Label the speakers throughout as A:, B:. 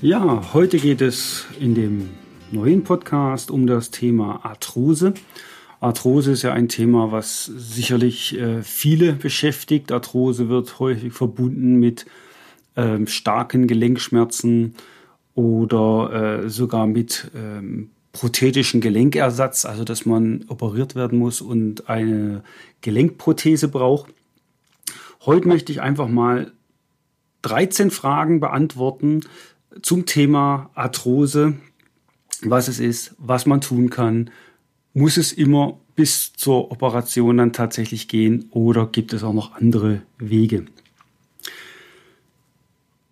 A: Ja, heute geht es in dem neuen Podcast um das Thema Arthrose. Arthrose ist ja ein Thema, was sicherlich äh, viele beschäftigt. Arthrose wird häufig verbunden mit ähm, starken Gelenkschmerzen oder äh, sogar mit ähm, prothetischen Gelenkersatz, also dass man operiert werden muss und eine Gelenkprothese braucht. Heute möchte ich einfach mal 13 Fragen beantworten, zum Thema Arthrose, was es ist, was man tun kann. Muss es immer bis zur Operation dann tatsächlich gehen oder gibt es auch noch andere Wege?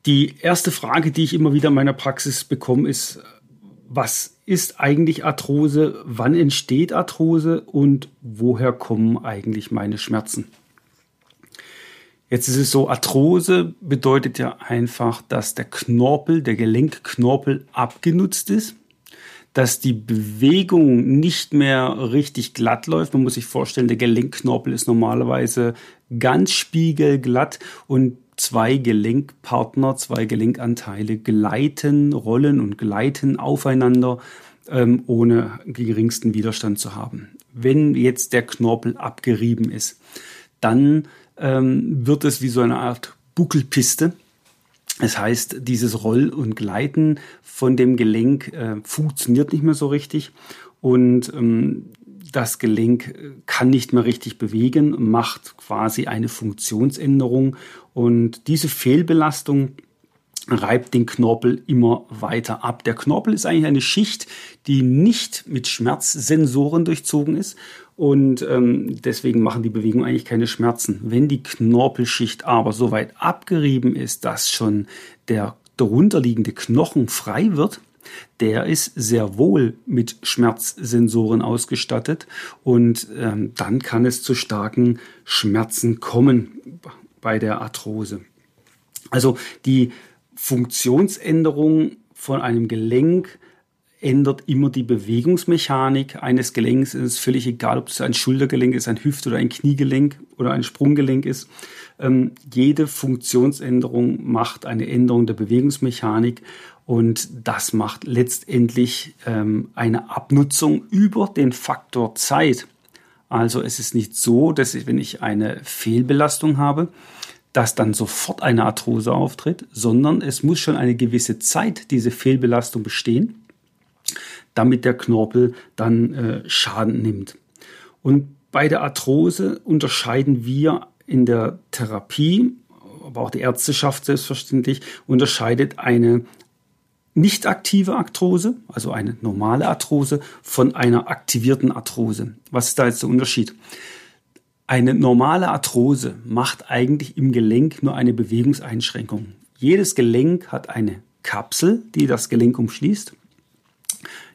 A: Die erste Frage, die ich immer wieder in meiner Praxis bekomme, ist, was ist eigentlich Arthrose? Wann entsteht Arthrose und woher kommen eigentlich meine Schmerzen? Jetzt ist es so, Arthrose bedeutet ja einfach, dass der Knorpel, der Gelenkknorpel abgenutzt ist, dass die Bewegung nicht mehr richtig glatt läuft. Man muss sich vorstellen, der Gelenkknorpel ist normalerweise ganz spiegelglatt und zwei Gelenkpartner, zwei Gelenkanteile gleiten, rollen und gleiten aufeinander, ähm, ohne geringsten Widerstand zu haben. Wenn jetzt der Knorpel abgerieben ist, dann ähm, wird es wie so eine Art Buckelpiste. Das heißt, dieses Roll- und Gleiten von dem Gelenk äh, funktioniert nicht mehr so richtig und ähm, das Gelenk äh, kann nicht mehr richtig bewegen, macht quasi eine Funktionsänderung und diese Fehlbelastung reibt den Knorpel immer weiter ab. Der Knorpel ist eigentlich eine Schicht, die nicht mit Schmerzsensoren durchzogen ist und ähm, deswegen machen die Bewegungen eigentlich keine Schmerzen. Wenn die Knorpelschicht aber so weit abgerieben ist, dass schon der darunterliegende Knochen frei wird, der ist sehr wohl mit Schmerzsensoren ausgestattet und ähm, dann kann es zu starken Schmerzen kommen bei der Arthrose. Also die Funktionsänderung von einem Gelenk ändert immer die Bewegungsmechanik eines Gelenks. Es ist völlig egal, ob es ein Schultergelenk ist, ein Hüft- oder ein Kniegelenk oder ein Sprunggelenk ist. Ähm, jede Funktionsänderung macht eine Änderung der Bewegungsmechanik und das macht letztendlich ähm, eine Abnutzung über den Faktor Zeit. Also es ist nicht so, dass ich, wenn ich eine Fehlbelastung habe, dass dann sofort eine Arthrose auftritt, sondern es muss schon eine gewisse Zeit diese Fehlbelastung bestehen damit der Knorpel dann äh, Schaden nimmt. Und bei der Arthrose unterscheiden wir in der Therapie, aber auch die Ärzteschaft selbstverständlich, unterscheidet eine nicht aktive Arthrose, also eine normale Arthrose, von einer aktivierten Arthrose. Was ist da jetzt der Unterschied? Eine normale Arthrose macht eigentlich im Gelenk nur eine Bewegungseinschränkung. Jedes Gelenk hat eine Kapsel, die das Gelenk umschließt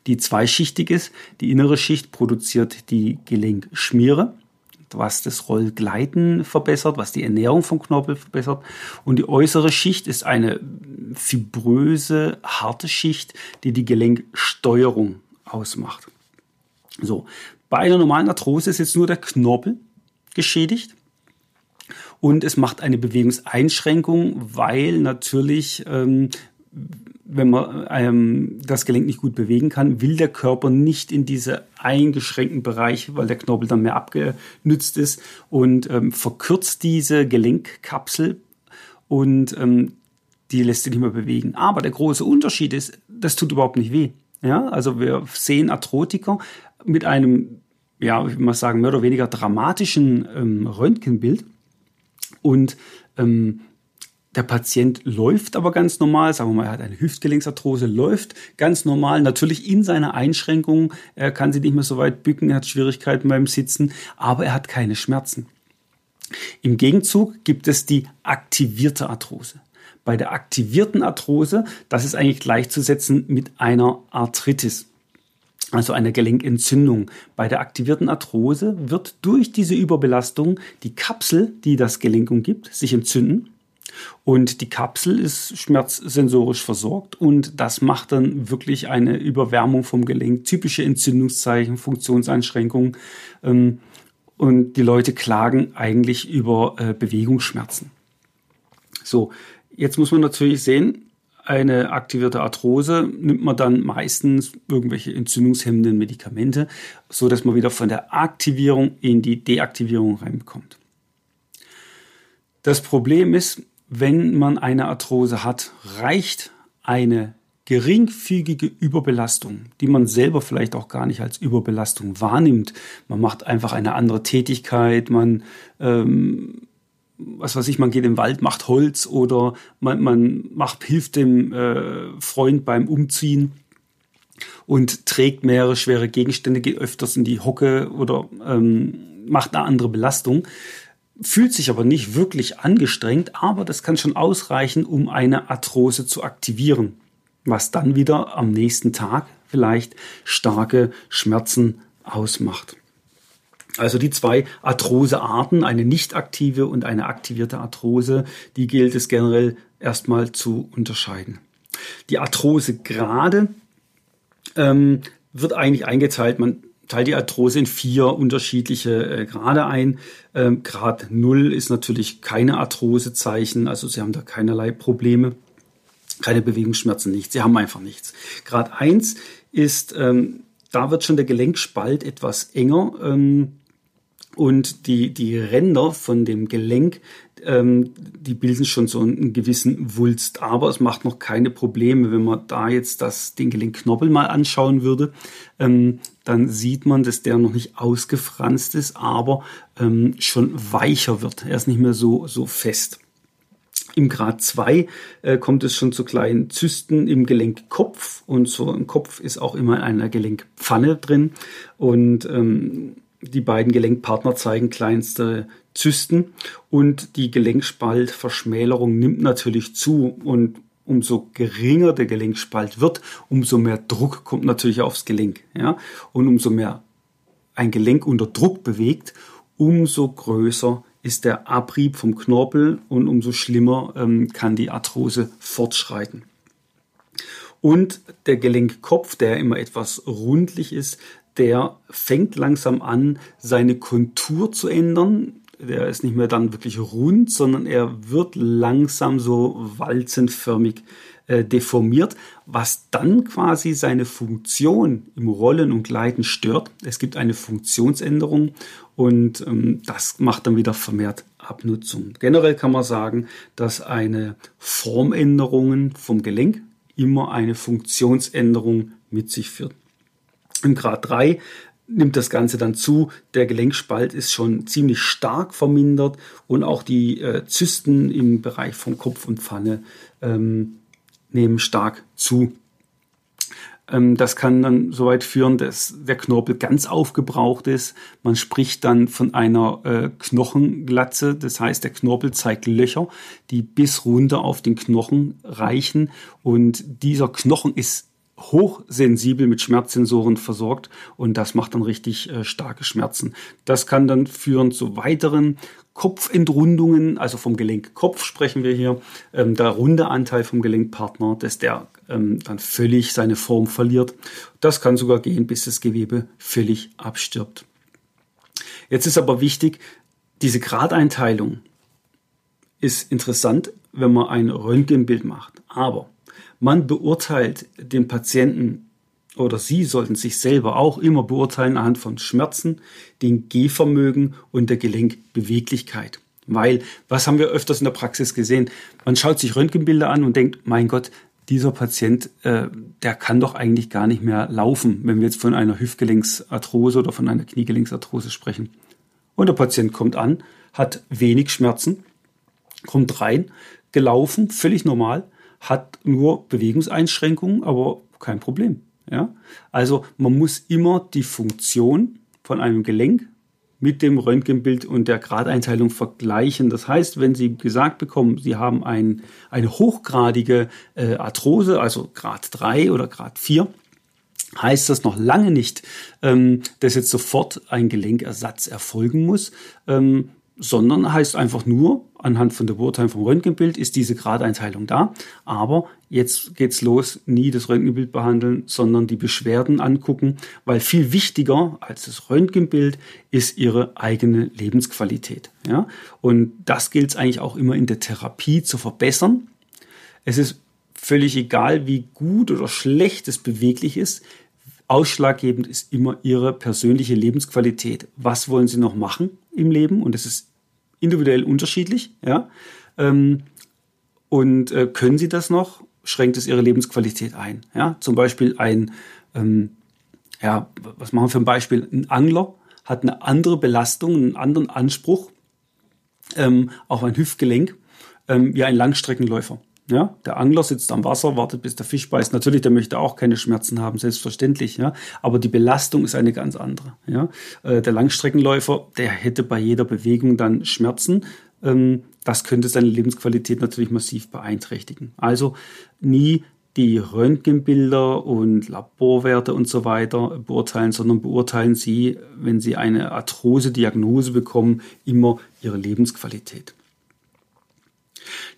A: die zweischichtig ist. Die innere Schicht produziert die Gelenkschmiere, was das Rollgleiten verbessert, was die Ernährung vom Knorpel verbessert. Und die äußere Schicht ist eine fibröse, harte Schicht, die die Gelenksteuerung ausmacht. So, bei einer normalen Arthrose ist jetzt nur der Knorpel geschädigt und es macht eine Bewegungseinschränkung, weil natürlich ähm, wenn man ähm, das Gelenk nicht gut bewegen kann, will der Körper nicht in diese eingeschränkten Bereiche, weil der Knorpel dann mehr abgenützt ist und ähm, verkürzt diese Gelenkkapsel und ähm, die lässt sich nicht mehr bewegen. Aber der große Unterschied ist, das tut überhaupt nicht weh. Ja, also wir sehen Arthrotiker mit einem, ja, ich mal sagen, mehr oder weniger dramatischen ähm, Röntgenbild und ähm, der Patient läuft aber ganz normal, sagen wir mal, er hat eine Hüftgelenksarthrose, läuft ganz normal, natürlich in seiner Einschränkung, er kann sich nicht mehr so weit bücken, er hat Schwierigkeiten beim Sitzen, aber er hat keine Schmerzen. Im Gegenzug gibt es die aktivierte Arthrose. Bei der aktivierten Arthrose, das ist eigentlich gleichzusetzen mit einer Arthritis also einer Gelenkentzündung. Bei der aktivierten Arthrose wird durch diese Überbelastung die Kapsel, die das Gelenk umgibt, sich entzünden. Und die Kapsel ist schmerzsensorisch versorgt und das macht dann wirklich eine Überwärmung vom Gelenk, typische Entzündungszeichen, Funktionseinschränkungen. Ähm, und die Leute klagen eigentlich über äh, Bewegungsschmerzen. So, jetzt muss man natürlich sehen, eine aktivierte Arthrose nimmt man dann meistens irgendwelche entzündungshemmenden Medikamente, so dass man wieder von der Aktivierung in die Deaktivierung reinkommt. Das Problem ist, wenn man eine Arthrose hat, reicht eine geringfügige Überbelastung, die man selber vielleicht auch gar nicht als Überbelastung wahrnimmt. Man macht einfach eine andere Tätigkeit, man ähm, was weiß ich, man geht im Wald, macht Holz oder man, man macht, hilft dem äh, Freund beim Umziehen und trägt mehrere schwere Gegenstände, geht öfters in die Hocke oder ähm, macht eine andere Belastung, fühlt sich aber nicht wirklich angestrengt, aber das kann schon ausreichen, um eine Arthrose zu aktivieren, was dann wieder am nächsten Tag vielleicht starke Schmerzen ausmacht. Also die zwei Arthrosearten, eine nicht aktive und eine aktivierte Arthrose, die gilt es generell erstmal zu unterscheiden. Die Arthrose gerade ähm, wird eigentlich eingeteilt, man teilt die Arthrose in vier unterschiedliche äh, Grade ein. Ähm, Grad 0 ist natürlich keine Arthrosezeichen, also Sie haben da keinerlei Probleme, keine Bewegungsschmerzen, nichts. Sie haben einfach nichts. Grad 1 ist, ähm, da wird schon der Gelenkspalt etwas enger. Ähm, und die, die Ränder von dem Gelenk, ähm, die bilden schon so einen gewissen Wulst. Aber es macht noch keine Probleme. Wenn man da jetzt das, den Gelenkknobbel mal anschauen würde, ähm, dann sieht man, dass der noch nicht ausgefranst ist, aber ähm, schon weicher wird. Er ist nicht mehr so, so fest. Im Grad 2 äh, kommt es schon zu kleinen Zysten im Gelenkkopf und so ein Kopf ist auch immer in einer Gelenkpfanne drin und ähm, die beiden Gelenkpartner zeigen kleinste Zysten und die Gelenkspaltverschmälerung nimmt natürlich zu und umso geringer der Gelenkspalt wird, umso mehr Druck kommt natürlich aufs Gelenk. Ja? Und umso mehr ein Gelenk unter Druck bewegt, umso größer ist der Abrieb vom Knorpel und umso schlimmer ähm, kann die Arthrose fortschreiten. Und der Gelenkkopf, der immer etwas rundlich ist, der fängt langsam an, seine Kontur zu ändern. Der ist nicht mehr dann wirklich rund, sondern er wird langsam so walzenförmig äh, deformiert, was dann quasi seine Funktion im Rollen und Gleiten stört. Es gibt eine Funktionsänderung und ähm, das macht dann wieder vermehrt Abnutzung. Generell kann man sagen, dass eine Formänderung vom Gelenk immer eine Funktionsänderung mit sich führt. Im Grad 3 nimmt das Ganze dann zu. Der Gelenkspalt ist schon ziemlich stark vermindert und auch die äh, Zysten im Bereich von Kopf und Pfanne ähm, nehmen stark zu. Ähm, das kann dann so weit führen, dass der Knorpel ganz aufgebraucht ist. Man spricht dann von einer äh, Knochenglatze. Das heißt, der Knorpel zeigt Löcher, die bis runter auf den Knochen reichen. Und dieser Knochen ist hochsensibel mit Schmerzsensoren versorgt und das macht dann richtig äh, starke Schmerzen. Das kann dann führen zu weiteren Kopfentrundungen, also vom Gelenkkopf sprechen wir hier, ähm, der runde Anteil vom Gelenkpartner, dass der ähm, dann völlig seine Form verliert. Das kann sogar gehen, bis das Gewebe völlig abstirbt. Jetzt ist aber wichtig, diese Gradeinteilung ist interessant, wenn man ein Röntgenbild macht. Aber man beurteilt den Patienten oder Sie sollten sich selber auch immer beurteilen anhand von Schmerzen, den Gehvermögen und der Gelenkbeweglichkeit. Weil, was haben wir öfters in der Praxis gesehen? Man schaut sich Röntgenbilder an und denkt, mein Gott, dieser Patient, äh, der kann doch eigentlich gar nicht mehr laufen, wenn wir jetzt von einer Hüftgelenksarthrose oder von einer Kniegelenksarthrose sprechen. Und der Patient kommt an, hat wenig Schmerzen, kommt rein, gelaufen, völlig normal, hat nur Bewegungseinschränkungen, aber kein Problem. Ja? Also man muss immer die Funktion von einem Gelenk mit dem Röntgenbild und der Gradeinteilung vergleichen. Das heißt, wenn Sie gesagt bekommen, Sie haben ein, eine hochgradige äh, Arthrose, also Grad 3 oder Grad 4, heißt das noch lange nicht, ähm, dass jetzt sofort ein Gelenkersatz erfolgen muss. Ähm, sondern heißt einfach nur, anhand von der Beurteilung vom Röntgenbild ist diese Gradeinteilung da. Aber jetzt geht's los, nie das Röntgenbild behandeln, sondern die Beschwerden angucken, weil viel wichtiger als das Röntgenbild ist ihre eigene Lebensqualität. Ja? Und das gilt es eigentlich auch immer in der Therapie zu verbessern. Es ist völlig egal, wie gut oder schlecht es beweglich ist. Ausschlaggebend ist immer ihre persönliche Lebensqualität. Was wollen sie noch machen im Leben? Und es ist individuell unterschiedlich, ja. Ähm, und äh, können sie das noch, schränkt es ihre Lebensqualität ein. Ja? Zum Beispiel ein, ähm, ja, was machen wir für ein Beispiel? Ein Angler hat eine andere Belastung, einen anderen Anspruch ähm, auf ein Hüftgelenk ähm, wie ein Langstreckenläufer. Ja, der Angler sitzt am Wasser, wartet, bis der Fisch beißt. Natürlich, der möchte auch keine Schmerzen haben, selbstverständlich. Ja, aber die Belastung ist eine ganz andere. Ja, äh, der Langstreckenläufer, der hätte bei jeder Bewegung dann Schmerzen. Ähm, das könnte seine Lebensqualität natürlich massiv beeinträchtigen. Also nie die Röntgenbilder und Laborwerte und so weiter beurteilen, sondern beurteilen Sie, wenn Sie eine Arthrose-Diagnose bekommen, immer Ihre Lebensqualität.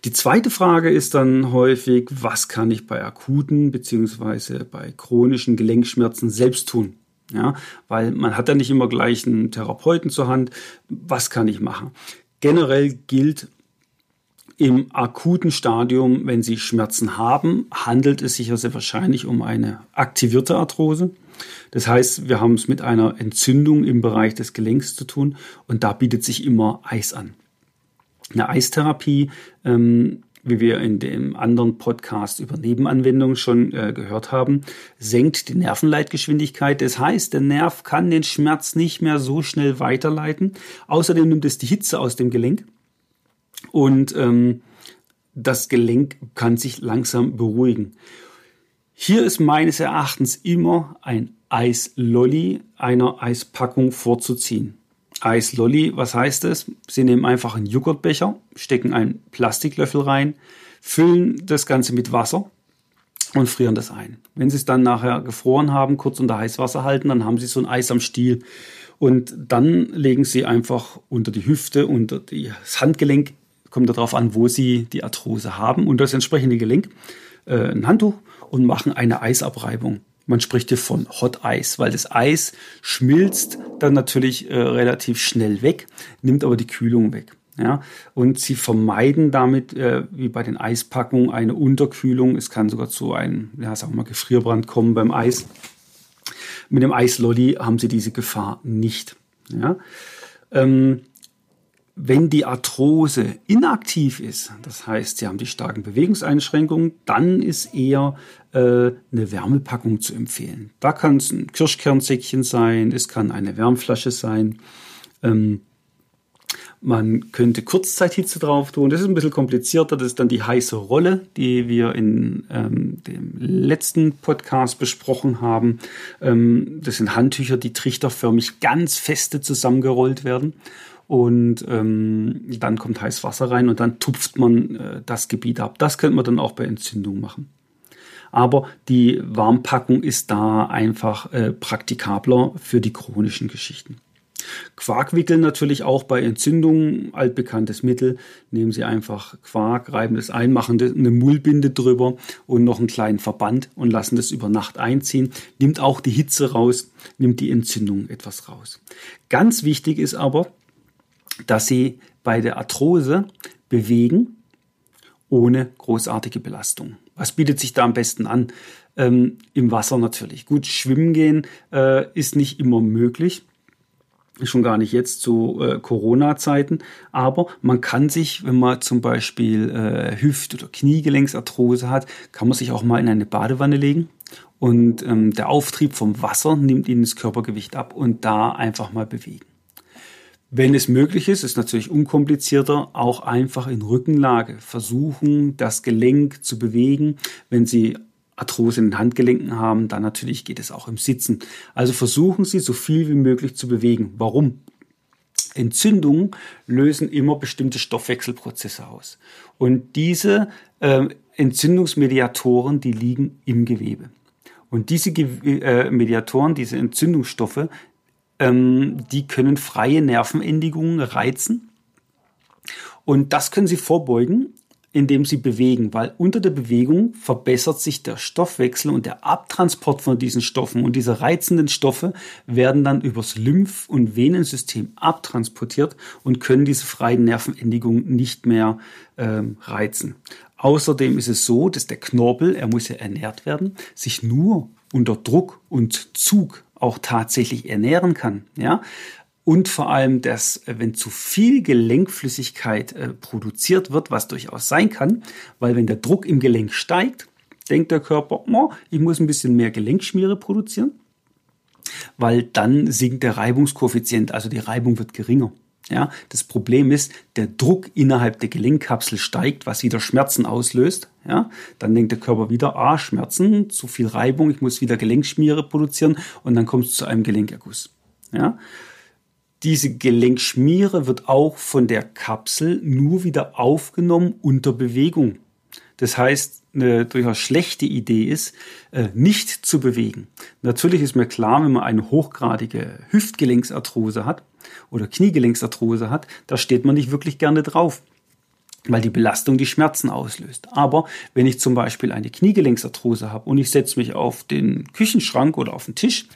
A: Die zweite Frage ist dann häufig, was kann ich bei akuten bzw. bei chronischen Gelenkschmerzen selbst tun? Ja, weil man hat ja nicht immer gleich einen Therapeuten zur Hand. Was kann ich machen? Generell gilt im akuten Stadium, wenn Sie Schmerzen haben, handelt es sich ja sehr wahrscheinlich um eine aktivierte Arthrose. Das heißt, wir haben es mit einer Entzündung im Bereich des Gelenks zu tun und da bietet sich immer Eis an. Eine Eistherapie, ähm, wie wir in dem anderen Podcast über Nebenanwendungen schon äh, gehört haben, senkt die Nervenleitgeschwindigkeit. Das heißt, der Nerv kann den Schmerz nicht mehr so schnell weiterleiten. Außerdem nimmt es die Hitze aus dem Gelenk und ähm, das Gelenk kann sich langsam beruhigen. Hier ist meines Erachtens immer ein Eislolly einer Eispackung vorzuziehen. Eislolly, was heißt das? Sie nehmen einfach einen Joghurtbecher, stecken einen Plastiklöffel rein, füllen das Ganze mit Wasser und frieren das ein. Wenn Sie es dann nachher gefroren haben, kurz unter Heißwasser halten, dann haben Sie so ein Eis am Stiel. Und dann legen Sie einfach unter die Hüfte, unter das Handgelenk, kommt darauf an, wo Sie die Arthrose haben, und das entsprechende Gelenk, äh, ein Handtuch und machen eine Eisabreibung. Man spricht hier von Hot Ice, weil das Eis schmilzt dann natürlich äh, relativ schnell weg, nimmt aber die Kühlung weg. Ja, und sie vermeiden damit, äh, wie bei den Eispackungen, eine Unterkühlung. Es kann sogar zu einem, ja, sagen wir mal, Gefrierbrand kommen beim Eis. Mit dem Eislolly haben sie diese Gefahr nicht. Ja. Ähm, wenn die Arthrose inaktiv ist, das heißt, Sie haben die starken Bewegungseinschränkungen, dann ist eher äh, eine Wärmepackung zu empfehlen. Da kann es ein Kirschkernsäckchen sein, es kann eine Wärmflasche sein. Ähm, man könnte Kurzzeithitze drauf tun. Das ist ein bisschen komplizierter. Das ist dann die heiße Rolle, die wir in ähm, dem letzten Podcast besprochen haben. Ähm, das sind Handtücher, die trichterförmig ganz feste zusammengerollt werden und ähm, dann kommt heiß Wasser rein und dann tupft man äh, das Gebiet ab. Das könnte man dann auch bei Entzündung machen. Aber die Warmpackung ist da einfach äh, praktikabler für die chronischen Geschichten. Quarkwickeln natürlich auch bei Entzündungen, altbekanntes Mittel. Nehmen Sie einfach Quark, reiben das ein, machen eine Mullbinde drüber und noch einen kleinen Verband und lassen das über Nacht einziehen. Nimmt auch die Hitze raus, nimmt die Entzündung etwas raus. Ganz wichtig ist aber, dass sie bei der Arthrose bewegen ohne großartige Belastung. Was bietet sich da am besten an? Ähm, Im Wasser natürlich. Gut, schwimmen gehen äh, ist nicht immer möglich. Schon gar nicht jetzt zu äh, Corona-Zeiten. Aber man kann sich, wenn man zum Beispiel äh, Hüft- oder Kniegelenksarthrose hat, kann man sich auch mal in eine Badewanne legen. Und ähm, der Auftrieb vom Wasser nimmt ihnen das Körpergewicht ab und da einfach mal bewegen. Wenn es möglich ist, ist natürlich unkomplizierter, auch einfach in Rückenlage versuchen, das Gelenk zu bewegen. Wenn Sie Arthrose in den Handgelenken haben, dann natürlich geht es auch im Sitzen. Also versuchen Sie so viel wie möglich zu bewegen. Warum? Entzündungen lösen immer bestimmte Stoffwechselprozesse aus. Und diese äh, Entzündungsmediatoren, die liegen im Gewebe. Und diese Ge äh, Mediatoren, diese Entzündungsstoffe, ähm, die können freie Nervenendigungen reizen. Und das können sie vorbeugen, indem sie bewegen, weil unter der Bewegung verbessert sich der Stoffwechsel und der Abtransport von diesen Stoffen. Und diese reizenden Stoffe werden dann übers Lymph- und Venensystem abtransportiert und können diese freien Nervenendigungen nicht mehr ähm, reizen. Außerdem ist es so, dass der Knorpel, er muss ja ernährt werden, sich nur unter Druck und Zug auch tatsächlich ernähren kann. Ja? Und vor allem, dass äh, wenn zu viel Gelenkflüssigkeit äh, produziert wird, was durchaus sein kann, weil wenn der Druck im Gelenk steigt, denkt der Körper, oh, ich muss ein bisschen mehr Gelenkschmiere produzieren, weil dann sinkt der Reibungskoeffizient, also die Reibung wird geringer. Ja, das Problem ist, der Druck innerhalb der Gelenkkapsel steigt, was wieder Schmerzen auslöst. Ja, dann denkt der Körper wieder, ah, Schmerzen, zu viel Reibung, ich muss wieder Gelenkschmiere produzieren und dann kommt es zu einem Gelenkerguss. Ja, diese Gelenkschmiere wird auch von der Kapsel nur wieder aufgenommen unter Bewegung. Das heißt, eine durchaus schlechte Idee ist, äh, nicht zu bewegen. Natürlich ist mir klar, wenn man eine hochgradige Hüftgelenksarthrose hat oder Kniegelenksarthrose hat, da steht man nicht wirklich gerne drauf weil die Belastung die Schmerzen auslöst. Aber wenn ich zum Beispiel eine Kniegelenksarthrose habe und ich setze mich auf den Küchenschrank oder auf den Tisch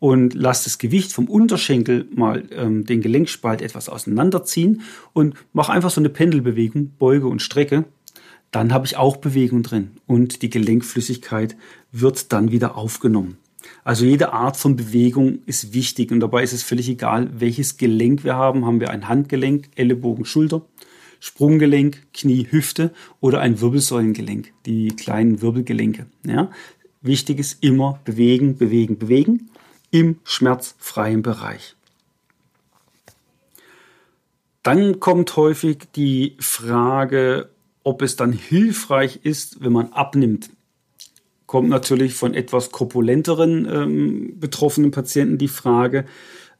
A: und lasse das Gewicht vom Unterschenkel mal ähm, den Gelenkspalt etwas auseinanderziehen und mache einfach so eine Pendelbewegung, beuge und strecke, dann habe ich auch Bewegung drin und die Gelenkflüssigkeit wird dann wieder aufgenommen. Also jede Art von Bewegung ist wichtig und dabei ist es völlig egal, welches Gelenk wir haben. Haben wir ein Handgelenk, Ellenbogen, Schulter, Sprunggelenk, Knie, Hüfte oder ein Wirbelsäulengelenk, die kleinen Wirbelgelenke. Ja? Wichtig ist immer bewegen, bewegen, bewegen im schmerzfreien Bereich. Dann kommt häufig die Frage, ob es dann hilfreich ist, wenn man abnimmt. Kommt natürlich von etwas korpulenteren ähm, betroffenen Patienten die Frage.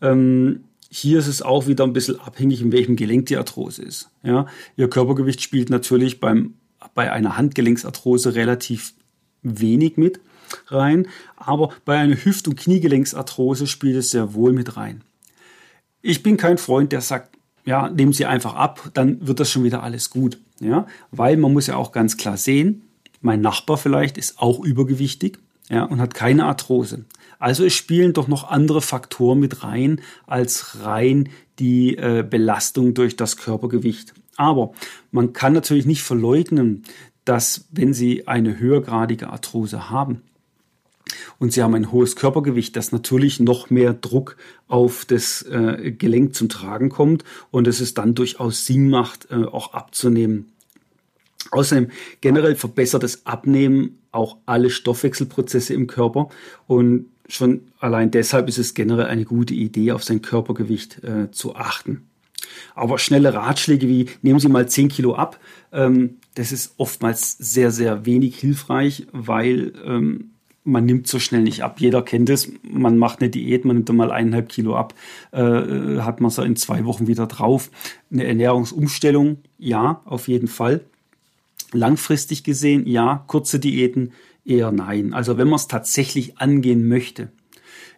A: Ähm, hier ist es auch wieder ein bisschen abhängig, in welchem Gelenk die Arthrose ist. Ja, ihr Körpergewicht spielt natürlich beim, bei einer Handgelenksarthrose relativ wenig mit rein, aber bei einer Hüft- und Kniegelenksarthrose spielt es sehr wohl mit rein. Ich bin kein Freund, der sagt, ja, nehmen Sie einfach ab, dann wird das schon wieder alles gut. Ja, weil man muss ja auch ganz klar sehen, mein Nachbar vielleicht ist auch übergewichtig ja, und hat keine Arthrose. Also es spielen doch noch andere Faktoren mit rein als rein die äh, Belastung durch das Körpergewicht. Aber man kann natürlich nicht verleugnen, dass wenn Sie eine höhergradige Arthrose haben, und sie haben ein hohes Körpergewicht, dass natürlich noch mehr Druck auf das äh, Gelenk zum Tragen kommt und es ist dann durchaus Sinn macht, äh, auch abzunehmen. Außerdem generell verbessert das Abnehmen auch alle Stoffwechselprozesse im Körper und schon allein deshalb ist es generell eine gute Idee, auf sein Körpergewicht äh, zu achten. Aber schnelle Ratschläge wie nehmen Sie mal 10 Kilo ab, ähm, das ist oftmals sehr, sehr wenig hilfreich, weil ähm, man nimmt so schnell nicht ab. Jeder kennt es. Man macht eine Diät, man nimmt mal eineinhalb Kilo ab, äh, hat man so in zwei Wochen wieder drauf. Eine Ernährungsumstellung, ja, auf jeden Fall. Langfristig gesehen, ja. Kurze Diäten, eher nein. Also wenn man es tatsächlich angehen möchte,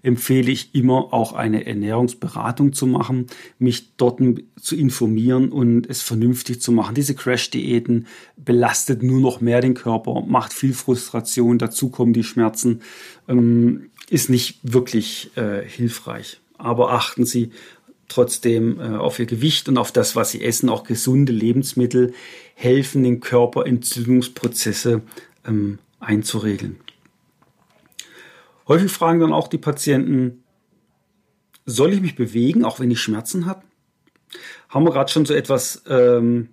A: empfehle ich immer auch eine Ernährungsberatung zu machen, mich dort zu informieren und es vernünftig zu machen. Diese Crash-Diäten belastet nur noch mehr den Körper, macht viel Frustration, dazu kommen die Schmerzen, ähm, ist nicht wirklich äh, hilfreich. Aber achten Sie trotzdem äh, auf Ihr Gewicht und auf das, was Sie essen. Auch gesunde Lebensmittel helfen, den Körper Entzündungsprozesse ähm, einzuregeln. Häufig fragen dann auch die Patienten, soll ich mich bewegen, auch wenn ich Schmerzen habe? Haben wir gerade schon so etwas ähm,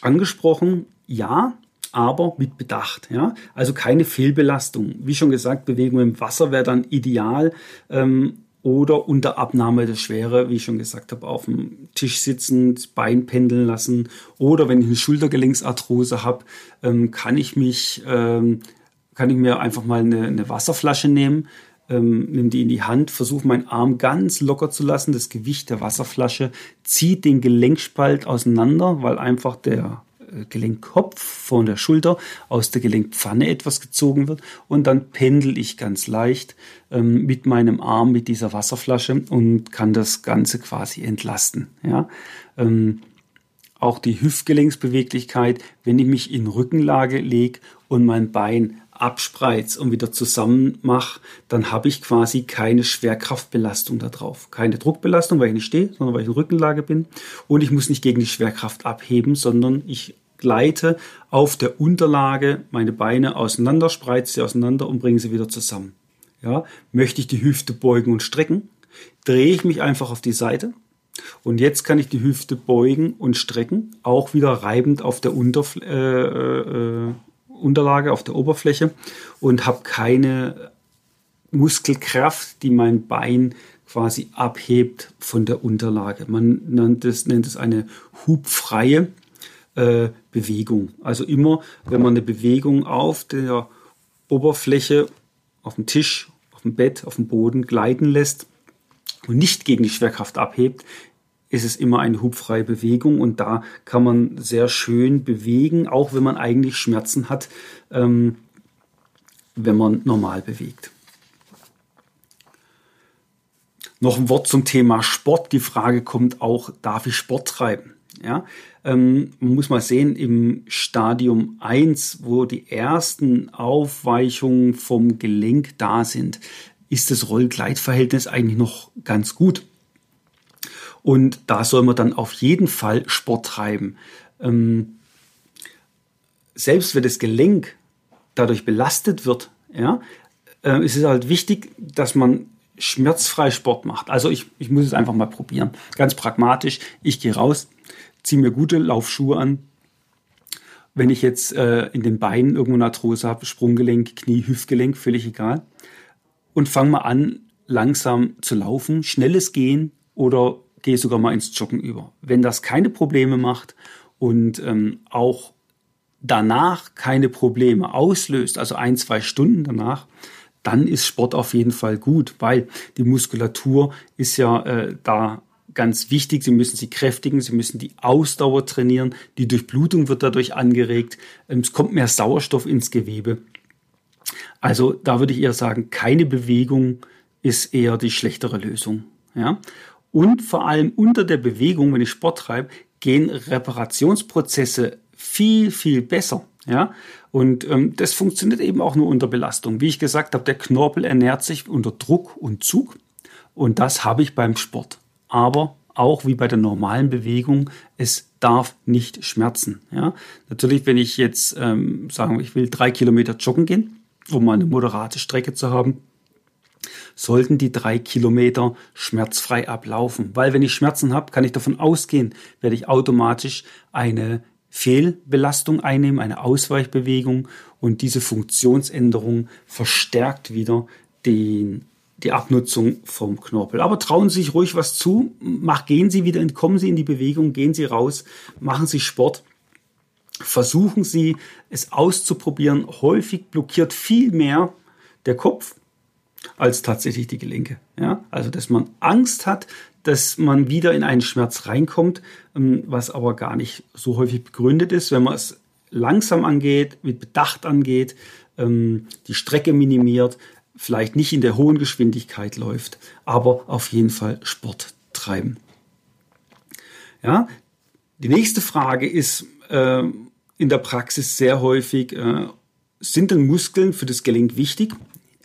A: angesprochen? Ja, aber mit Bedacht. Ja? Also keine Fehlbelastung. Wie schon gesagt, Bewegung im Wasser wäre dann ideal. Ähm, oder unter Abnahme der Schwere, wie ich schon gesagt habe, auf dem Tisch sitzen, das Bein pendeln lassen. Oder wenn ich eine Schultergelenksarthrose habe, ähm, kann ich mich ähm, kann ich mir einfach mal eine, eine Wasserflasche nehmen, ähm, nimm die in die Hand, versuche meinen Arm ganz locker zu lassen, das Gewicht der Wasserflasche zieht den Gelenkspalt auseinander, weil einfach der Gelenkkopf von der Schulter aus der Gelenkpfanne etwas gezogen wird und dann pendel ich ganz leicht ähm, mit meinem Arm mit dieser Wasserflasche und kann das Ganze quasi entlasten. Ja? Ähm, auch die Hüftgelenksbeweglichkeit, wenn ich mich in Rückenlage lege und mein Bein abspreiz und wieder zusammen mache, dann habe ich quasi keine Schwerkraftbelastung da drauf. Keine Druckbelastung, weil ich nicht stehe, sondern weil ich in Rückenlage bin. Und ich muss nicht gegen die Schwerkraft abheben, sondern ich gleite auf der Unterlage meine Beine auseinander, spreize sie auseinander und bringe sie wieder zusammen. Ja, möchte ich die Hüfte beugen und strecken, drehe ich mich einfach auf die Seite und jetzt kann ich die Hüfte beugen und strecken, auch wieder reibend auf der Unterf äh, äh, Unterlage, auf der Oberfläche und habe keine Muskelkraft, die mein Bein quasi abhebt von der Unterlage. Man nennt es, nennt es eine hubfreie äh, Bewegung. Also immer, wenn man eine Bewegung auf der Oberfläche, auf dem Tisch, auf dem Bett, auf dem Boden gleiten lässt, und nicht gegen die Schwerkraft abhebt, ist es immer eine hubfreie Bewegung und da kann man sehr schön bewegen, auch wenn man eigentlich Schmerzen hat, ähm, wenn man normal bewegt. Noch ein Wort zum Thema Sport. Die Frage kommt auch, darf ich Sport treiben? Ja, ähm, man muss mal sehen, im Stadium 1, wo die ersten Aufweichungen vom Gelenk da sind, ist das Roll-Gleit-Verhältnis eigentlich noch ganz gut. Und da soll man dann auf jeden Fall Sport treiben. Ähm, selbst wenn das Gelenk dadurch belastet wird, ja, äh, ist es halt wichtig, dass man schmerzfrei Sport macht. Also ich, ich muss es einfach mal probieren. Ganz pragmatisch. Ich gehe raus, ziehe mir gute Laufschuhe an. Wenn ich jetzt äh, in den Beinen irgendwo eine Arthrose habe, Sprunggelenk, Knie, Hüftgelenk, völlig egal und fang mal an, langsam zu laufen, schnelles Gehen oder gehe sogar mal ins Joggen über. Wenn das keine Probleme macht und ähm, auch danach keine Probleme auslöst, also ein, zwei Stunden danach, dann ist Sport auf jeden Fall gut, weil die Muskulatur ist ja äh, da ganz wichtig. Sie müssen sie kräftigen, sie müssen die Ausdauer trainieren, die Durchblutung wird dadurch angeregt, ähm, es kommt mehr Sauerstoff ins Gewebe also da würde ich eher sagen, keine Bewegung ist eher die schlechtere Lösung. Ja? Und vor allem unter der Bewegung, wenn ich Sport treibe, gehen Reparationsprozesse viel, viel besser. Ja? Und ähm, das funktioniert eben auch nur unter Belastung. Wie ich gesagt habe, der Knorpel ernährt sich unter Druck und Zug. Und das habe ich beim Sport. Aber auch wie bei der normalen Bewegung, es darf nicht schmerzen. Ja? Natürlich, wenn ich jetzt ähm, sagen, ich will drei Kilometer joggen gehen, um eine moderate Strecke zu haben, sollten die drei Kilometer schmerzfrei ablaufen. Weil wenn ich Schmerzen habe, kann ich davon ausgehen, werde ich automatisch eine Fehlbelastung einnehmen, eine Ausweichbewegung und diese Funktionsänderung verstärkt wieder den, die Abnutzung vom Knorpel. Aber trauen Sie sich ruhig was zu, mach, gehen Sie wieder, kommen Sie in die Bewegung, gehen Sie raus, machen Sie Sport versuchen Sie es auszuprobieren. Häufig blockiert viel mehr der Kopf als tatsächlich die Gelenke. Ja? Also, dass man Angst hat, dass man wieder in einen Schmerz reinkommt, ähm, was aber gar nicht so häufig begründet ist, wenn man es langsam angeht, mit Bedacht angeht, ähm, die Strecke minimiert, vielleicht nicht in der hohen Geschwindigkeit läuft, aber auf jeden Fall Sport treiben. Ja, die nächste Frage ist, äh, in der Praxis sehr häufig, äh, sind denn Muskeln für das Gelenk wichtig?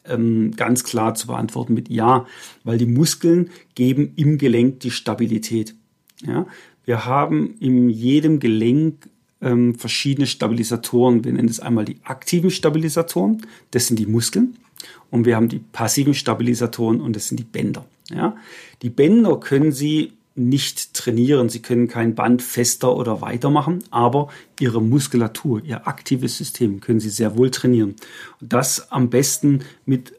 A: Ähm, ganz klar zu beantworten mit Ja, weil die Muskeln geben im Gelenk die Stabilität. Ja? Wir haben in jedem Gelenk ähm, verschiedene Stabilisatoren. Wir nennen es einmal die aktiven Stabilisatoren, das sind die Muskeln. Und wir haben die passiven Stabilisatoren und das sind die Bänder. Ja? Die Bänder können Sie nicht trainieren. Sie können kein Band fester oder weiter machen, aber ihre Muskulatur, ihr aktives System können sie sehr wohl trainieren. Und das am besten mit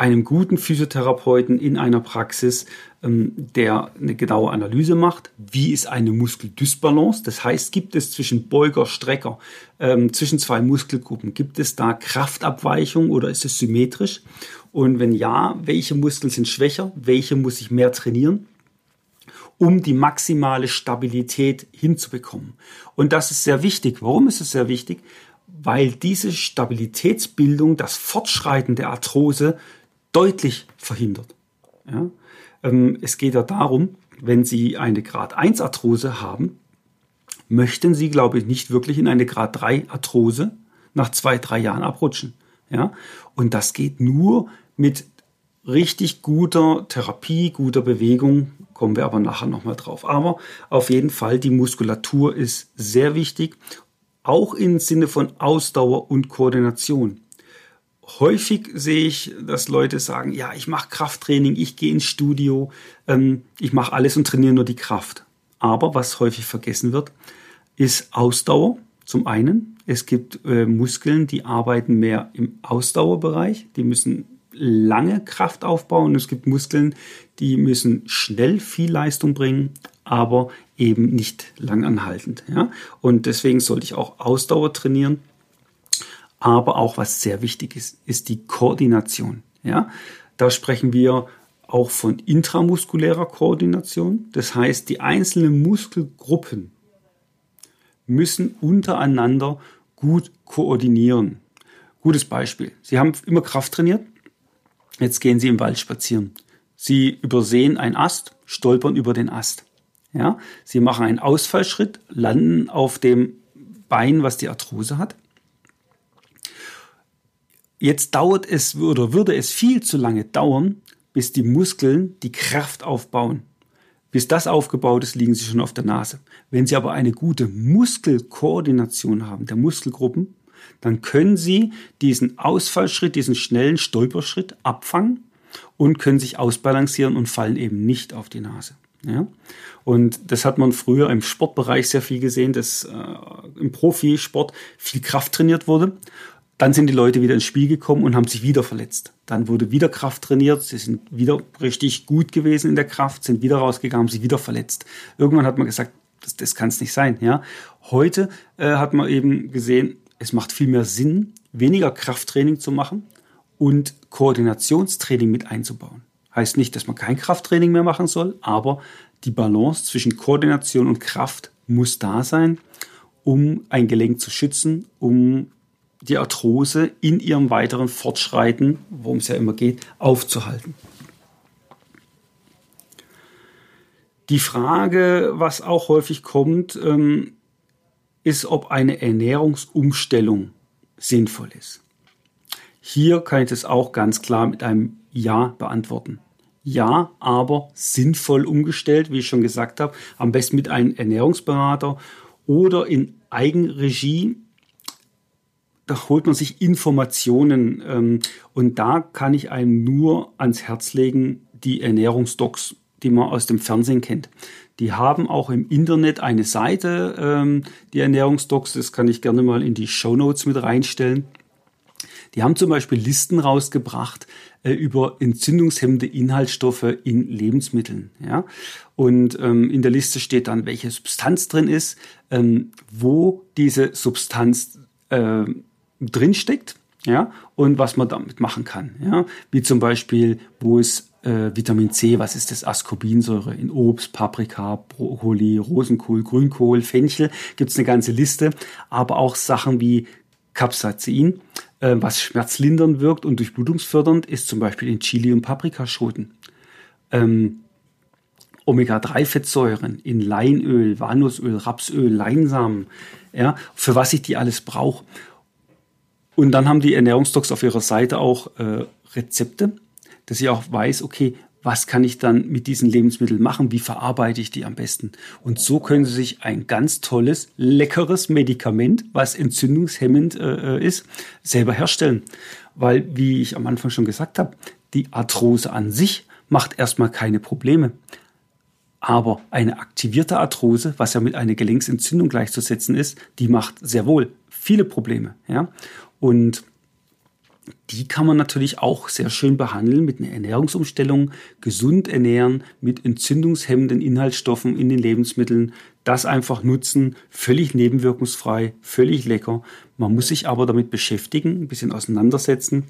A: einem guten Physiotherapeuten in einer Praxis, ähm, der eine genaue Analyse macht. Wie ist eine Muskeldysbalance? Das heißt, gibt es zwischen Beuger, Strecker, ähm, zwischen zwei Muskelgruppen, gibt es da Kraftabweichung oder ist es symmetrisch? Und wenn ja, welche Muskeln sind schwächer? Welche muss ich mehr trainieren? um die maximale Stabilität hinzubekommen. Und das ist sehr wichtig. Warum ist es sehr wichtig? Weil diese Stabilitätsbildung das Fortschreiten der Arthrose deutlich verhindert. Ja? Ähm, es geht ja darum, wenn Sie eine Grad 1 Arthrose haben, möchten Sie, glaube ich, nicht wirklich in eine Grad 3 Arthrose nach zwei, drei Jahren abrutschen. Ja? Und das geht nur mit richtig guter Therapie, guter Bewegung, kommen wir aber nachher nochmal drauf. Aber auf jeden Fall, die Muskulatur ist sehr wichtig, auch im Sinne von Ausdauer und Koordination. Häufig sehe ich, dass Leute sagen, ja, ich mache Krafttraining, ich gehe ins Studio, ähm, ich mache alles und trainiere nur die Kraft. Aber was häufig vergessen wird, ist Ausdauer zum einen. Es gibt äh, Muskeln, die arbeiten mehr im Ausdauerbereich, die müssen lange Kraft aufbauen. Es gibt Muskeln, die müssen schnell viel Leistung bringen, aber eben nicht langanhaltend. Ja? Und deswegen sollte ich auch Ausdauer trainieren. Aber auch was sehr wichtig ist, ist die Koordination. Ja? Da sprechen wir auch von intramuskulärer Koordination. Das heißt, die einzelnen Muskelgruppen müssen untereinander gut koordinieren. Gutes Beispiel. Sie haben immer Kraft trainiert. Jetzt gehen Sie im Wald spazieren. Sie übersehen einen Ast, stolpern über den Ast. Ja, Sie machen einen Ausfallschritt, landen auf dem Bein, was die Arthrose hat. Jetzt dauert es oder würde es viel zu lange dauern, bis die Muskeln die Kraft aufbauen. Bis das aufgebaut ist, liegen sie schon auf der Nase. Wenn Sie aber eine gute Muskelkoordination haben, der Muskelgruppen, dann können Sie diesen Ausfallschritt, diesen schnellen Stolperschritt abfangen und können sich ausbalancieren und fallen eben nicht auf die Nase. Ja? Und das hat man früher im Sportbereich sehr viel gesehen, dass äh, im Profisport viel Kraft trainiert wurde. Dann sind die Leute wieder ins Spiel gekommen und haben sich wieder verletzt. Dann wurde wieder Kraft trainiert, sie sind wieder richtig gut gewesen in der Kraft, sind wieder rausgegangen, haben sich wieder verletzt. Irgendwann hat man gesagt, das, das kann es nicht sein. Ja? Heute äh, hat man eben gesehen, es macht viel mehr Sinn, weniger Krafttraining zu machen und Koordinationstraining mit einzubauen. Heißt nicht, dass man kein Krafttraining mehr machen soll, aber die Balance zwischen Koordination und Kraft muss da sein, um ein Gelenk zu schützen, um die Arthrose in ihrem weiteren Fortschreiten, worum es ja immer geht, aufzuhalten. Die Frage, was auch häufig kommt, ähm, ist, ob eine Ernährungsumstellung sinnvoll ist. Hier kann ich das auch ganz klar mit einem Ja beantworten. Ja, aber sinnvoll umgestellt, wie ich schon gesagt habe, am besten mit einem Ernährungsberater oder in Eigenregie. Da holt man sich Informationen ähm, und da kann ich einem nur ans Herz legen, die Ernährungsdocs, die man aus dem Fernsehen kennt. Die haben auch im Internet eine Seite, ähm, die Ernährungsdocs, das kann ich gerne mal in die Show Notes mit reinstellen. Die haben zum Beispiel Listen rausgebracht äh, über entzündungshemmende Inhaltsstoffe in Lebensmitteln. Ja? Und ähm, in der Liste steht dann, welche Substanz drin ist, ähm, wo diese Substanz äh, drinsteckt ja, und was man damit machen kann. Ja? Wie zum Beispiel, wo es äh, Vitamin C, was ist das? Ascorbinsäure in Obst, Paprika, Brokkoli, Rosenkohl, Grünkohl, Fenchel, gibt es eine ganze Liste, aber auch Sachen wie Capsaicin, äh, was schmerzlindernd wirkt und durchblutungsfördernd, ist zum Beispiel in Chili- und Paprikaschoten. Ähm, Omega-3-Fettsäuren in Leinöl, Walnussöl, Rapsöl, Leinsamen, ja, für was ich die alles brauche. Und dann haben die Ernährungsdocs auf ihrer Seite auch äh, Rezepte, dass ich auch weiß, okay, was kann ich dann mit diesen Lebensmitteln machen? Wie verarbeite ich die am besten? Und so können Sie sich ein ganz tolles, leckeres Medikament, was entzündungshemmend äh, äh, ist, selber herstellen. Weil, wie ich am Anfang schon gesagt habe, die Arthrose an sich macht erstmal keine Probleme. Aber eine aktivierte Arthrose, was ja mit einer Gelenksentzündung gleichzusetzen ist, die macht sehr wohl viele Probleme. Ja? Und die kann man natürlich auch sehr schön behandeln mit einer Ernährungsumstellung, gesund ernähren, mit entzündungshemmenden Inhaltsstoffen in den Lebensmitteln, das einfach nutzen, völlig nebenwirkungsfrei, völlig lecker. Man muss sich aber damit beschäftigen, ein bisschen auseinandersetzen.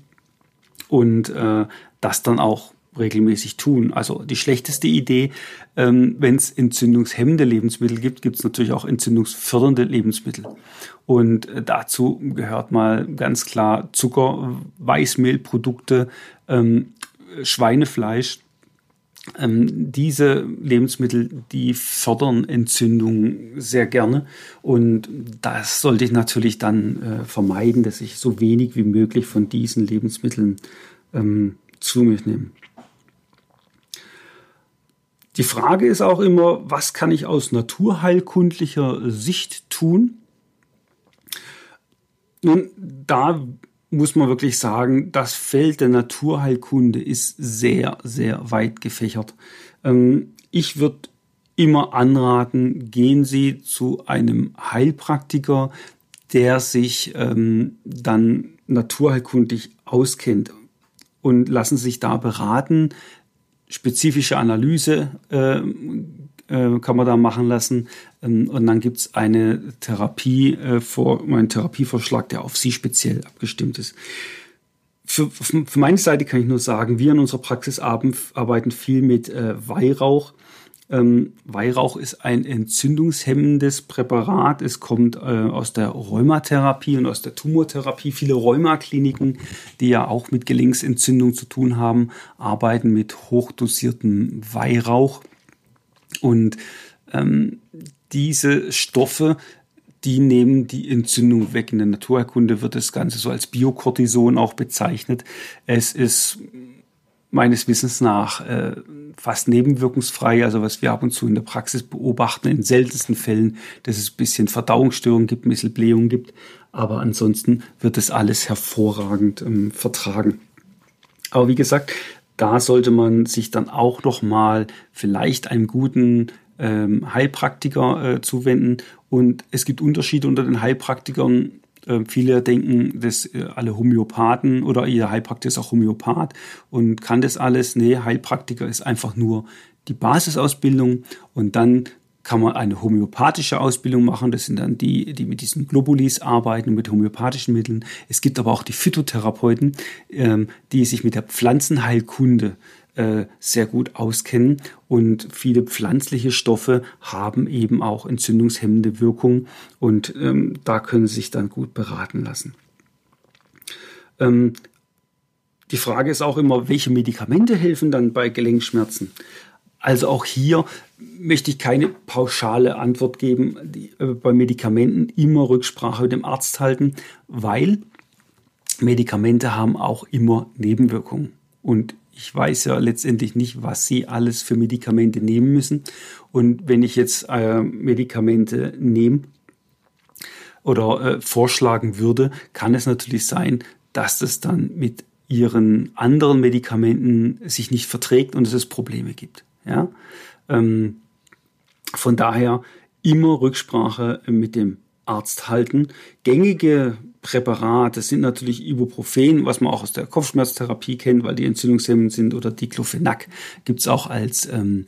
A: und äh, das dann auch regelmäßig tun. Also die schlechteste Idee, ähm, wenn es entzündungshemmende Lebensmittel gibt, gibt es natürlich auch entzündungsfördernde Lebensmittel. Und äh, dazu gehört mal ganz klar Zucker, Weißmehlprodukte, ähm, Schweinefleisch. Ähm, diese Lebensmittel, die fördern Entzündungen sehr gerne. Und das sollte ich natürlich dann äh, vermeiden, dass ich so wenig wie möglich von diesen Lebensmitteln ähm, zu mir nehme. Die Frage ist auch immer, was kann ich aus naturheilkundlicher Sicht tun? Nun, da muss man wirklich sagen, das Feld der Naturheilkunde ist sehr, sehr weit gefächert. Ähm, ich würde immer anraten, gehen Sie zu einem Heilpraktiker, der sich ähm, dann naturheilkundlich auskennt und lassen sich da beraten, spezifische Analyse äh, äh, kann man da machen lassen. Ähm, und dann gibt es eine Therapie, äh, vor, einen Therapievorschlag, der auf Sie speziell abgestimmt ist. Für, für meine Seite kann ich nur sagen, wir in unserer Praxis arbeiten viel mit äh, Weihrauch. Ähm, Weihrauch ist ein entzündungshemmendes Präparat. Es kommt äh, aus der Rheumatherapie und aus der Tumortherapie. Viele Rheumakliniken, die ja auch mit Gelenksentzündung zu tun haben, arbeiten mit hochdosiertem Weihrauch. Und ähm, diese Stoffe, die nehmen die Entzündung weg. In der Naturerkunde wird das Ganze so als Biokortison auch bezeichnet. Es ist meines Wissens nach äh, fast nebenwirkungsfrei, also was wir ab und zu in der Praxis beobachten, in seltensten Fällen, dass es ein bisschen Verdauungsstörungen gibt, ein bisschen Blähungen gibt, aber ansonsten wird das alles hervorragend ähm, vertragen. Aber wie gesagt, da sollte man sich dann auch noch mal vielleicht einem guten ähm, Heilpraktiker äh, zuwenden. Und es gibt Unterschiede unter den Heilpraktikern. Äh, viele denken, dass äh, alle Homöopathen oder ihr Heilpraktiker ist auch Homöopath und kann das alles. Nee, Heilpraktiker ist einfach nur die Basisausbildung und dann kann man eine homöopathische Ausbildung machen. Das sind dann die, die mit diesen Globulis arbeiten, mit homöopathischen Mitteln. Es gibt aber auch die Phytotherapeuten, ähm, die sich mit der Pflanzenheilkunde äh, sehr gut auskennen. Und viele pflanzliche Stoffe haben eben auch entzündungshemmende Wirkung. Und ähm, da können Sie sich dann gut beraten lassen. Ähm, die Frage ist auch immer, welche Medikamente helfen dann bei Gelenkschmerzen? Also auch hier möchte ich keine pauschale Antwort geben. Die, äh, bei Medikamenten immer Rücksprache mit dem Arzt halten, weil Medikamente haben auch immer Nebenwirkungen. Und ich weiß ja letztendlich nicht, was Sie alles für Medikamente nehmen müssen. Und wenn ich jetzt äh, Medikamente nehme oder äh, vorschlagen würde, kann es natürlich sein, dass das dann mit Ihren anderen Medikamenten sich nicht verträgt und es Probleme gibt. Ja? Ähm, von daher immer Rücksprache mit dem Arzt halten. Gängige Präparate sind natürlich Ibuprofen, was man auch aus der Kopfschmerztherapie kennt, weil die entzündungshemmend sind, oder Diclofenac gibt es auch als ähm,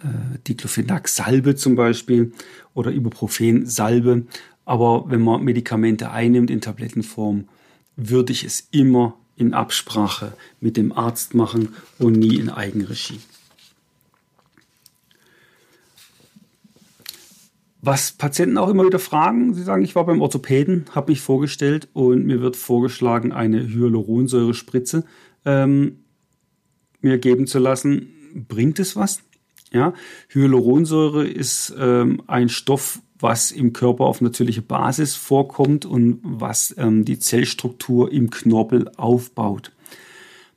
A: äh, Diclofenac-Salbe zum Beispiel oder Ibuprofen-Salbe. Aber wenn man Medikamente einnimmt in Tablettenform, würde ich es immer in Absprache mit dem Arzt machen und nie in Eigenregie. Was Patienten auch immer wieder fragen, sie sagen, ich war beim Orthopäden, habe mich vorgestellt und mir wird vorgeschlagen, eine Hyaluronsäure-Spritze ähm, mir geben zu lassen. Bringt es was? Ja, Hyaluronsäure ist ähm, ein Stoff, was im Körper auf natürliche Basis vorkommt und was ähm, die Zellstruktur im Knorpel aufbaut.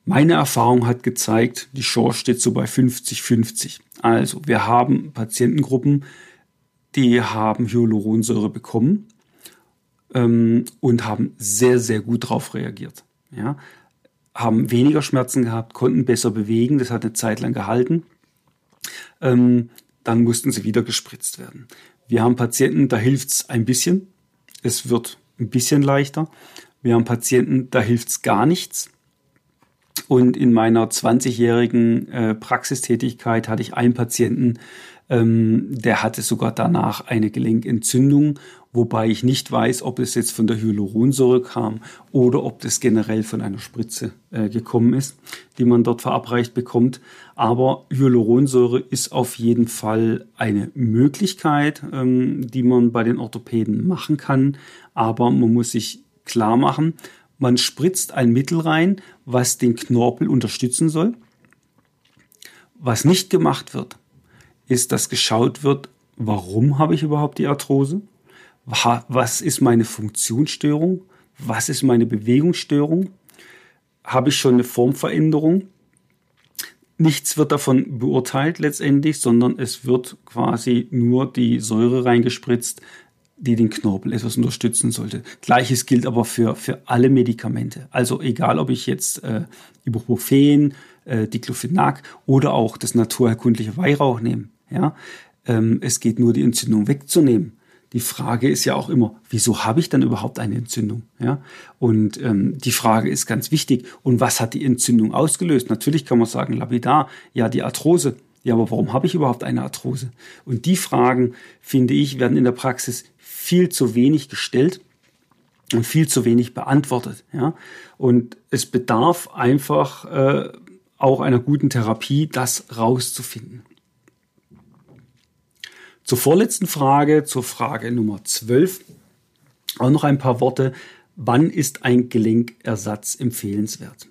A: Meine Erfahrung hat gezeigt, die Chance steht so bei 50-50. Also wir haben Patientengruppen, die haben Hyaluronsäure bekommen ähm, und haben sehr, sehr gut darauf reagiert. Ja? Haben weniger Schmerzen gehabt, konnten besser bewegen, das hat eine Zeit lang gehalten. Ähm, dann mussten sie wieder gespritzt werden. Wir haben Patienten, da hilft es ein bisschen. Es wird ein bisschen leichter. Wir haben Patienten, da hilft es gar nichts. Und in meiner 20-jährigen äh, Praxistätigkeit hatte ich einen Patienten, ähm, der hatte sogar danach eine Gelenkentzündung wobei ich nicht weiß, ob es jetzt von der Hyaluronsäure kam oder ob das generell von einer Spritze äh, gekommen ist, die man dort verabreicht bekommt. Aber Hyaluronsäure ist auf jeden Fall eine Möglichkeit, ähm, die man bei den Orthopäden machen kann. Aber man muss sich klar machen, man spritzt ein Mittel rein, was den Knorpel unterstützen soll. Was nicht gemacht wird, ist, dass geschaut wird, warum habe ich überhaupt die Arthrose? Was ist meine Funktionsstörung? Was ist meine Bewegungsstörung? Habe ich schon eine Formveränderung? Nichts wird davon beurteilt letztendlich, sondern es wird quasi nur die Säure reingespritzt, die den Knorpel etwas unterstützen sollte. Gleiches gilt aber für, für alle Medikamente. Also egal, ob ich jetzt äh, Ibuprofen, äh, Diclofenac oder auch das naturherkundliche Weihrauch nehme. Ja? Ähm, es geht nur, die Entzündung wegzunehmen. Die Frage ist ja auch immer, wieso habe ich dann überhaupt eine Entzündung? Ja? Und ähm, die Frage ist ganz wichtig. Und was hat die Entzündung ausgelöst? Natürlich kann man sagen, lapidar, ja, die Arthrose. Ja, aber warum habe ich überhaupt eine Arthrose? Und die Fragen, finde ich, werden in der Praxis viel zu wenig gestellt und viel zu wenig beantwortet. Ja? Und es bedarf einfach äh, auch einer guten Therapie, das rauszufinden. Zur vorletzten Frage, zur Frage Nummer 12, auch noch ein paar Worte. Wann ist ein Gelenkersatz empfehlenswert?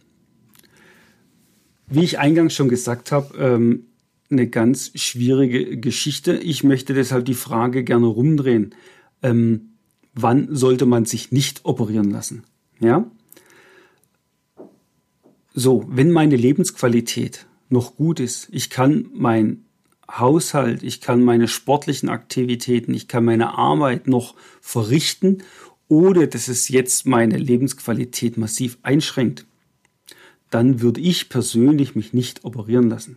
A: Wie ich eingangs schon gesagt habe, ähm, eine ganz schwierige Geschichte. Ich möchte deshalb die Frage gerne rumdrehen. Ähm, wann sollte man sich nicht operieren lassen? Ja? So, wenn meine Lebensqualität noch gut ist, ich kann mein Haushalt, ich kann meine sportlichen Aktivitäten, ich kann meine Arbeit noch verrichten, ohne dass es jetzt meine Lebensqualität massiv einschränkt, dann würde ich persönlich mich nicht operieren lassen.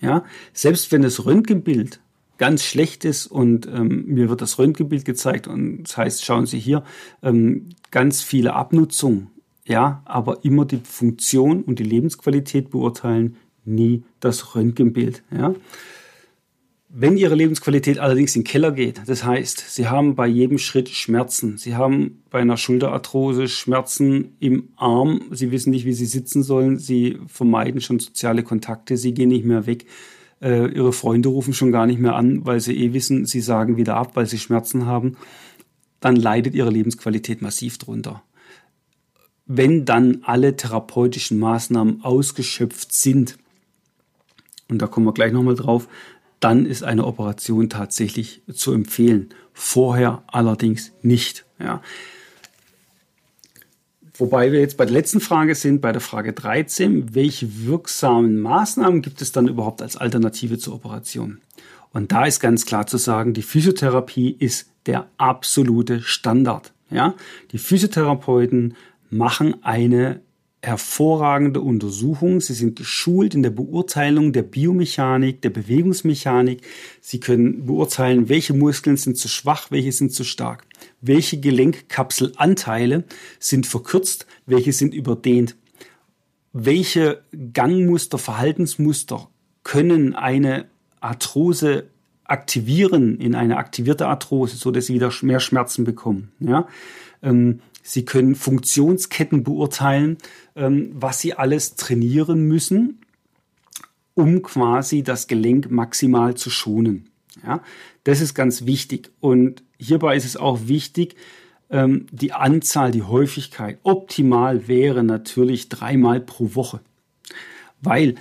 A: Ja, selbst wenn das Röntgenbild ganz schlecht ist und ähm, mir wird das Röntgenbild gezeigt und das heißt, schauen Sie hier, ähm, ganz viele Abnutzung, ja, aber immer die Funktion und die Lebensqualität beurteilen, nie das Röntgenbild. Ja. Wenn Ihre Lebensqualität allerdings in den Keller geht, das heißt, Sie haben bei jedem Schritt Schmerzen, Sie haben bei einer Schulterarthrose Schmerzen im Arm, Sie wissen nicht, wie Sie sitzen sollen, Sie vermeiden schon soziale Kontakte, Sie gehen nicht mehr weg, äh, Ihre Freunde rufen schon gar nicht mehr an, weil Sie eh wissen, Sie sagen wieder ab, weil Sie Schmerzen haben, dann leidet Ihre Lebensqualität massiv drunter wenn dann alle therapeutischen Maßnahmen ausgeschöpft sind, und da kommen wir gleich nochmal drauf, dann ist eine Operation tatsächlich zu empfehlen. Vorher allerdings nicht. Ja. Wobei wir jetzt bei der letzten Frage sind, bei der Frage 13, welche wirksamen Maßnahmen gibt es dann überhaupt als Alternative zur Operation? Und da ist ganz klar zu sagen, die Physiotherapie ist der absolute Standard. Ja? Die Physiotherapeuten machen eine hervorragende Untersuchung. Sie sind geschult in der Beurteilung der Biomechanik, der Bewegungsmechanik. Sie können beurteilen, welche Muskeln sind zu schwach, welche sind zu stark. Welche Gelenkkapselanteile sind verkürzt, welche sind überdehnt. Welche Gangmuster, Verhaltensmuster können eine Arthrose aktivieren in eine aktivierte Arthrose, so dass sie wieder mehr Schmerzen bekommen. Ja? Ähm, Sie können Funktionsketten beurteilen, ähm, was Sie alles trainieren müssen, um quasi das Gelenk maximal zu schonen. Ja, das ist ganz wichtig. Und hierbei ist es auch wichtig, ähm, die Anzahl, die Häufigkeit. Optimal wäre natürlich dreimal pro Woche. Weil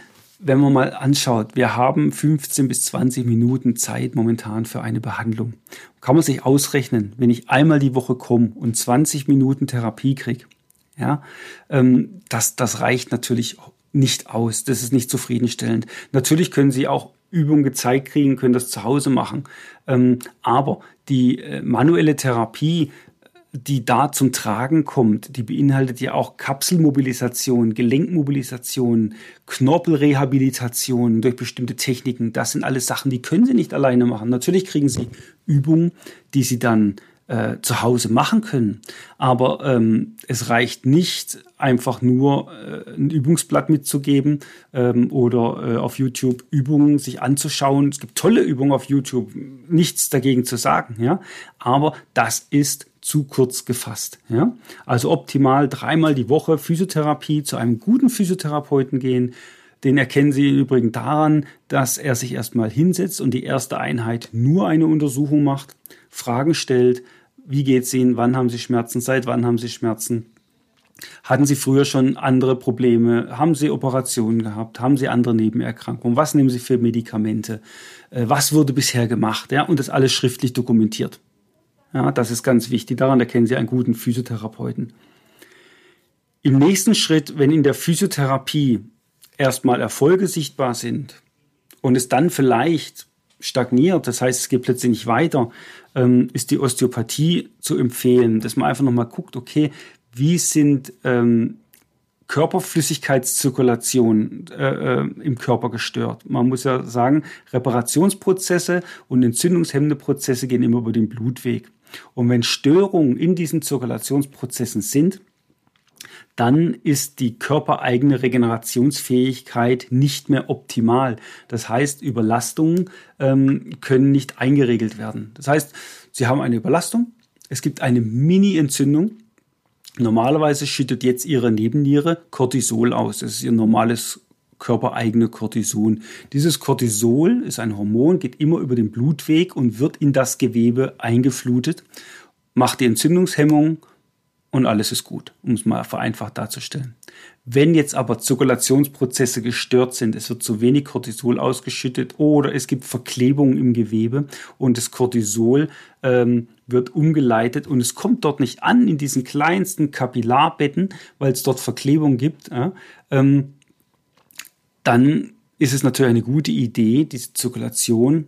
A: wenn man mal anschaut, wir haben 15 bis 20 Minuten Zeit momentan für eine Behandlung. Kann man sich ausrechnen, wenn ich einmal die Woche komme und 20 Minuten Therapie kriege, ja, ähm, das, das reicht natürlich nicht aus. Das ist nicht zufriedenstellend. Natürlich können Sie auch Übungen gezeigt kriegen, können das zu Hause machen. Ähm, aber die äh, manuelle Therapie die da zum Tragen kommt, die beinhaltet ja auch Kapselmobilisation, Gelenkmobilisation, Knorpelrehabilitation durch bestimmte Techniken. Das sind alles Sachen, die können Sie nicht alleine machen. Natürlich kriegen Sie Übungen, die Sie dann äh, zu Hause machen können. Aber ähm, es reicht nicht, einfach nur äh, ein Übungsblatt mitzugeben ähm, oder äh, auf YouTube Übungen sich anzuschauen. Es gibt tolle Übungen auf YouTube, nichts dagegen zu sagen, ja. Aber das ist zu kurz gefasst. Ja? Also optimal dreimal die Woche Physiotherapie zu einem guten Physiotherapeuten gehen. Den erkennen Sie übrigens daran, dass er sich erstmal hinsetzt und die erste Einheit nur eine Untersuchung macht, Fragen stellt, wie geht's Ihnen, wann haben Sie Schmerzen, seit wann haben Sie Schmerzen, hatten Sie früher schon andere Probleme? Haben Sie Operationen gehabt? Haben Sie andere Nebenerkrankungen? Was nehmen Sie für Medikamente? Äh, was wurde bisher gemacht? Ja, und das alles schriftlich dokumentiert. Ja, das ist ganz wichtig. Daran erkennen Sie einen guten Physiotherapeuten. Im nächsten Schritt, wenn in der Physiotherapie erstmal Erfolge sichtbar sind und es dann vielleicht stagniert, das heißt, es geht plötzlich nicht weiter, ähm, ist die Osteopathie zu empfehlen, dass man einfach nochmal guckt, okay, wie sind ähm, Körperflüssigkeitszirkulation äh, äh, im Körper gestört. Man muss ja sagen, Reparationsprozesse und entzündungshemmende Prozesse gehen immer über den Blutweg. Und wenn Störungen in diesen Zirkulationsprozessen sind, dann ist die körpereigene Regenerationsfähigkeit nicht mehr optimal. Das heißt, Überlastungen ähm, können nicht eingeregelt werden. Das heißt, Sie haben eine Überlastung, es gibt eine Mini-Entzündung. Normalerweise schüttet jetzt Ihre Nebenniere Cortisol aus. Das ist Ihr normales körpereigene Cortison. Dieses Cortisol ist ein Hormon, geht immer über den Blutweg und wird in das Gewebe eingeflutet, macht die Entzündungshemmung und alles ist gut, um es mal vereinfacht darzustellen. Wenn jetzt aber Zirkulationsprozesse gestört sind, es wird zu wenig Cortisol ausgeschüttet oder es gibt Verklebungen im Gewebe und das Cortisol ähm, wird umgeleitet und es kommt dort nicht an in diesen kleinsten Kapillarbetten, weil es dort Verklebung gibt, äh, ähm, dann ist es natürlich eine gute Idee, diese Zirkulation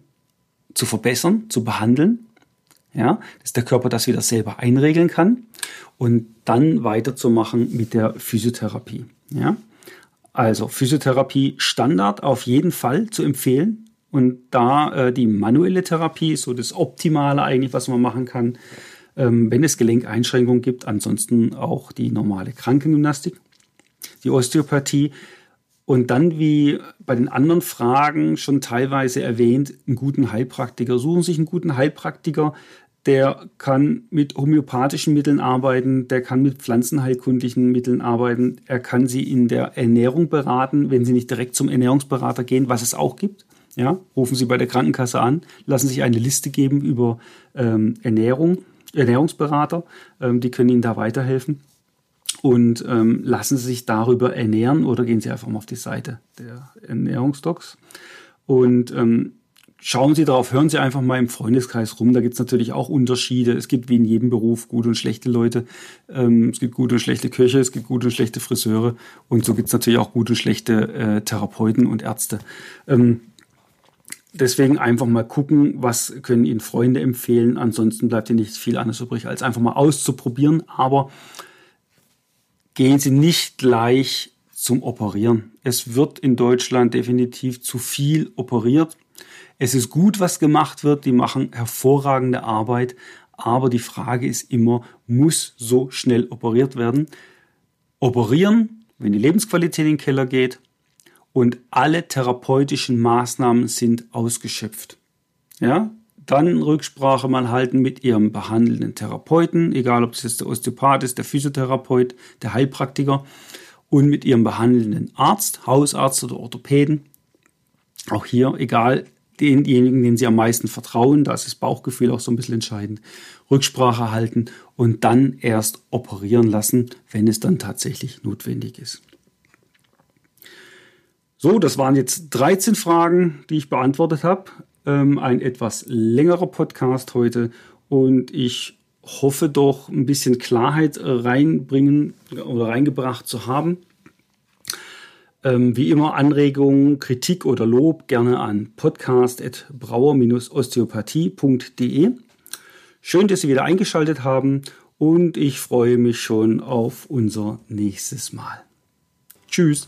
A: zu verbessern, zu behandeln, ja, dass der Körper das wieder selber einregeln kann und dann weiterzumachen mit der Physiotherapie. Ja. Also Physiotherapie Standard auf jeden Fall zu empfehlen und da äh, die manuelle Therapie ist so das Optimale eigentlich, was man machen kann, ähm, wenn es Gelenkeinschränkungen gibt. Ansonsten auch die normale Krankengymnastik. Die Osteopathie und dann, wie bei den anderen Fragen schon teilweise erwähnt, einen guten Heilpraktiker. Suchen sich einen guten Heilpraktiker, der kann mit homöopathischen Mitteln arbeiten, der kann mit pflanzenheilkundlichen Mitteln arbeiten, er kann sie in der Ernährung beraten, wenn sie nicht direkt zum Ernährungsberater gehen, was es auch gibt. Ja, rufen Sie bei der Krankenkasse an, lassen sich eine Liste geben über ähm, Ernährung, Ernährungsberater, ähm, die können Ihnen da weiterhelfen und ähm, lassen Sie sich darüber ernähren oder gehen Sie einfach mal auf die Seite der Ernährungsdocs und ähm, schauen Sie darauf, hören Sie einfach mal im Freundeskreis rum. Da gibt es natürlich auch Unterschiede. Es gibt wie in jedem Beruf gute und schlechte Leute. Ähm, es gibt gute und schlechte Köche, es gibt gute und schlechte Friseure und so gibt es natürlich auch gute und schlechte äh, Therapeuten und Ärzte. Ähm, deswegen einfach mal gucken, was können Ihnen Freunde empfehlen. Ansonsten bleibt Ihnen nicht viel anderes übrig, als einfach mal auszuprobieren. Aber gehen Sie nicht gleich zum Operieren. Es wird in Deutschland definitiv zu viel operiert. Es ist gut, was gemacht wird. Die machen hervorragende Arbeit. Aber die Frage ist immer, muss so schnell operiert werden? Operieren, wenn die Lebensqualität in den Keller geht und alle therapeutischen Maßnahmen sind ausgeschöpft. Ja, dann Rücksprache mal halten mit ihrem behandelnden Therapeuten, egal ob es jetzt der Osteopath ist, der Physiotherapeut, der Heilpraktiker und mit ihrem behandelnden Arzt, Hausarzt oder Orthopäden. Auch hier, egal denjenigen, denen sie am meisten vertrauen, da ist das Bauchgefühl auch so ein bisschen entscheidend, Rücksprache halten und dann erst operieren lassen, wenn es dann tatsächlich notwendig ist. So, das waren jetzt 13 Fragen, die ich beantwortet habe ähm, ein etwas längerer Podcast heute und ich hoffe doch ein bisschen Klarheit reinbringen oder reingebracht zu haben. Ähm, wie immer Anregungen, Kritik oder Lob gerne an podcast.brauer-osteopathie.de. Schön, dass Sie wieder eingeschaltet haben und ich freue mich schon auf unser nächstes Mal. Tschüss.